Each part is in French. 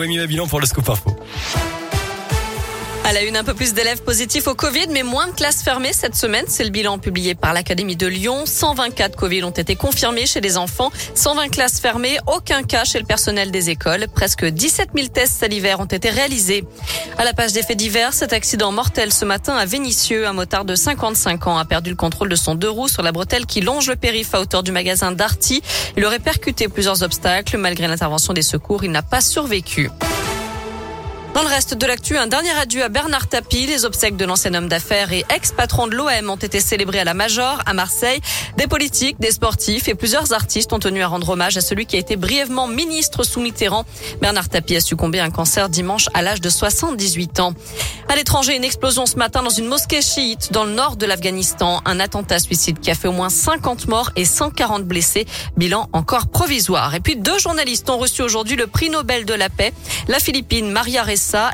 Noémie Mabilan pour le Scoop Info. À la une, un peu plus d'élèves positifs au Covid, mais moins de classes fermées cette semaine. C'est le bilan publié par l'Académie de Lyon. 120 cas de Covid ont été confirmés chez les enfants. 120 classes fermées, aucun cas chez le personnel des écoles. Presque 17 000 tests salivaires ont été réalisés. À la page des faits divers, cet accident mortel ce matin à Vénissieux. Un motard de 55 ans a perdu le contrôle de son deux roues sur la bretelle qui longe le périph' à hauteur du magasin Darty. Il aurait percuté plusieurs obstacles. Malgré l'intervention des secours, il n'a pas survécu. Dans le reste de l'actu, un dernier adieu à Bernard Tapie. Les obsèques de l'ancien homme d'affaires et ex-patron de l'OM ont été célébrés à la Major, à Marseille. Des politiques, des sportifs et plusieurs artistes ont tenu à rendre hommage à celui qui a été brièvement ministre sous Mitterrand. Bernard Tapie a succombé à un cancer dimanche à l'âge de 78 ans. À l'étranger, une explosion ce matin dans une mosquée chiite dans le nord de l'Afghanistan. Un attentat suicide qui a fait au moins 50 morts et 140 blessés. Bilan encore provisoire. Et puis deux journalistes ont reçu aujourd'hui le prix Nobel de la paix. La Philippine Maria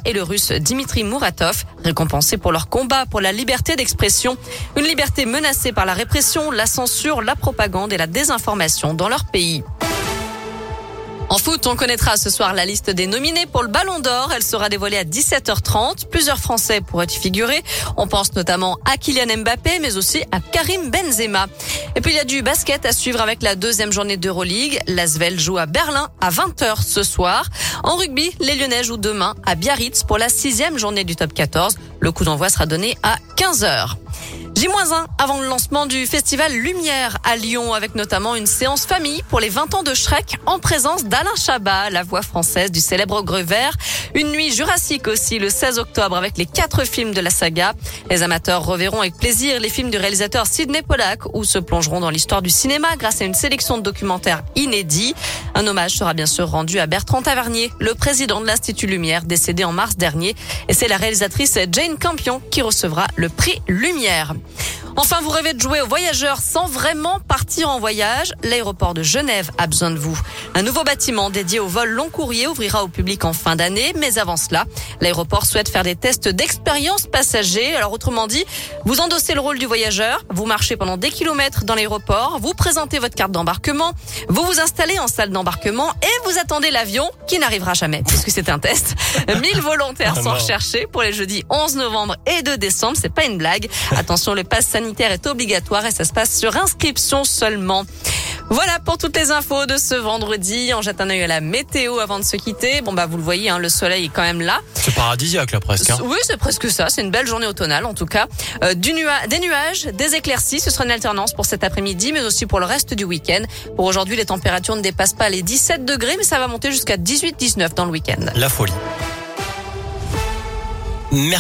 Et le russe Dimitri Muratov, récompensés pour leur combat pour la liberté d'expression. Une liberté menacée par la répression, la censure, la propagande et la désinformation dans leur pays. En foot, on connaîtra ce soir la liste des nominés pour le Ballon d'Or. Elle sera dévoilée à 17h30. Plusieurs Français pourraient y figurer. On pense notamment à Kylian Mbappé, mais aussi à Karim Benzema. Et puis il y a du basket à suivre avec la deuxième journée d'Euroleague. L'Asvel joue à Berlin à 20h ce soir. En rugby, les Lyonnais jouent demain à Biarritz pour la sixième journée du top 14. Le coup d'envoi sera donné à 15h. J-1 avant le lancement du festival Lumière à Lyon avec notamment une séance famille pour les 20 ans de Shrek en présence d'Alain Chabat, la voix française du célèbre Vert. Une nuit jurassique aussi le 16 octobre avec les quatre films de la saga. Les amateurs reverront avec plaisir les films du réalisateur Sidney Pollack ou se plongeront dans l'histoire du cinéma grâce à une sélection de documentaires inédits. Un hommage sera bien sûr rendu à Bertrand Tavernier, le président de l'Institut Lumière décédé en mars dernier. Et c'est la réalisatrice Jane Campion qui recevra le prix Lumière. Enfin, vous rêvez de jouer aux voyageurs sans vraiment partir en voyage L'aéroport de Genève a besoin de vous. Un nouveau bâtiment dédié au vol long courrier ouvrira au public en fin d'année, mais avant cela, l'aéroport souhaite faire des tests d'expérience passager. Alors autrement dit, vous endossez le rôle du voyageur, vous marchez pendant des kilomètres dans l'aéroport, vous présentez votre carte d'embarquement, vous vous installez en salle d'embarquement et vous attendez l'avion qui n'arrivera jamais puisque c'est un test. 1000 volontaires sont recherchés pour les jeudis 11 novembre et 2 décembre. C'est pas une blague. Attention, le pass sanitaire est obligatoire et ça se passe sur inscription seulement. Voilà pour toutes les infos de ce vendredi. On jette un œil à la météo avant de se quitter. Bon bah vous le voyez, hein, le soleil est quand même là. C'est paradisiaque là presque. Hein. Oui, c'est presque ça. C'est une belle journée automnale en tout cas. Euh, du nua des nuages, des éclaircies. Ce sera une alternance pour cet après-midi, mais aussi pour le reste du week-end. Pour aujourd'hui, les températures ne dépassent pas les 17 degrés, mais ça va monter jusqu'à 18-19 dans le week-end. La folie. Merci.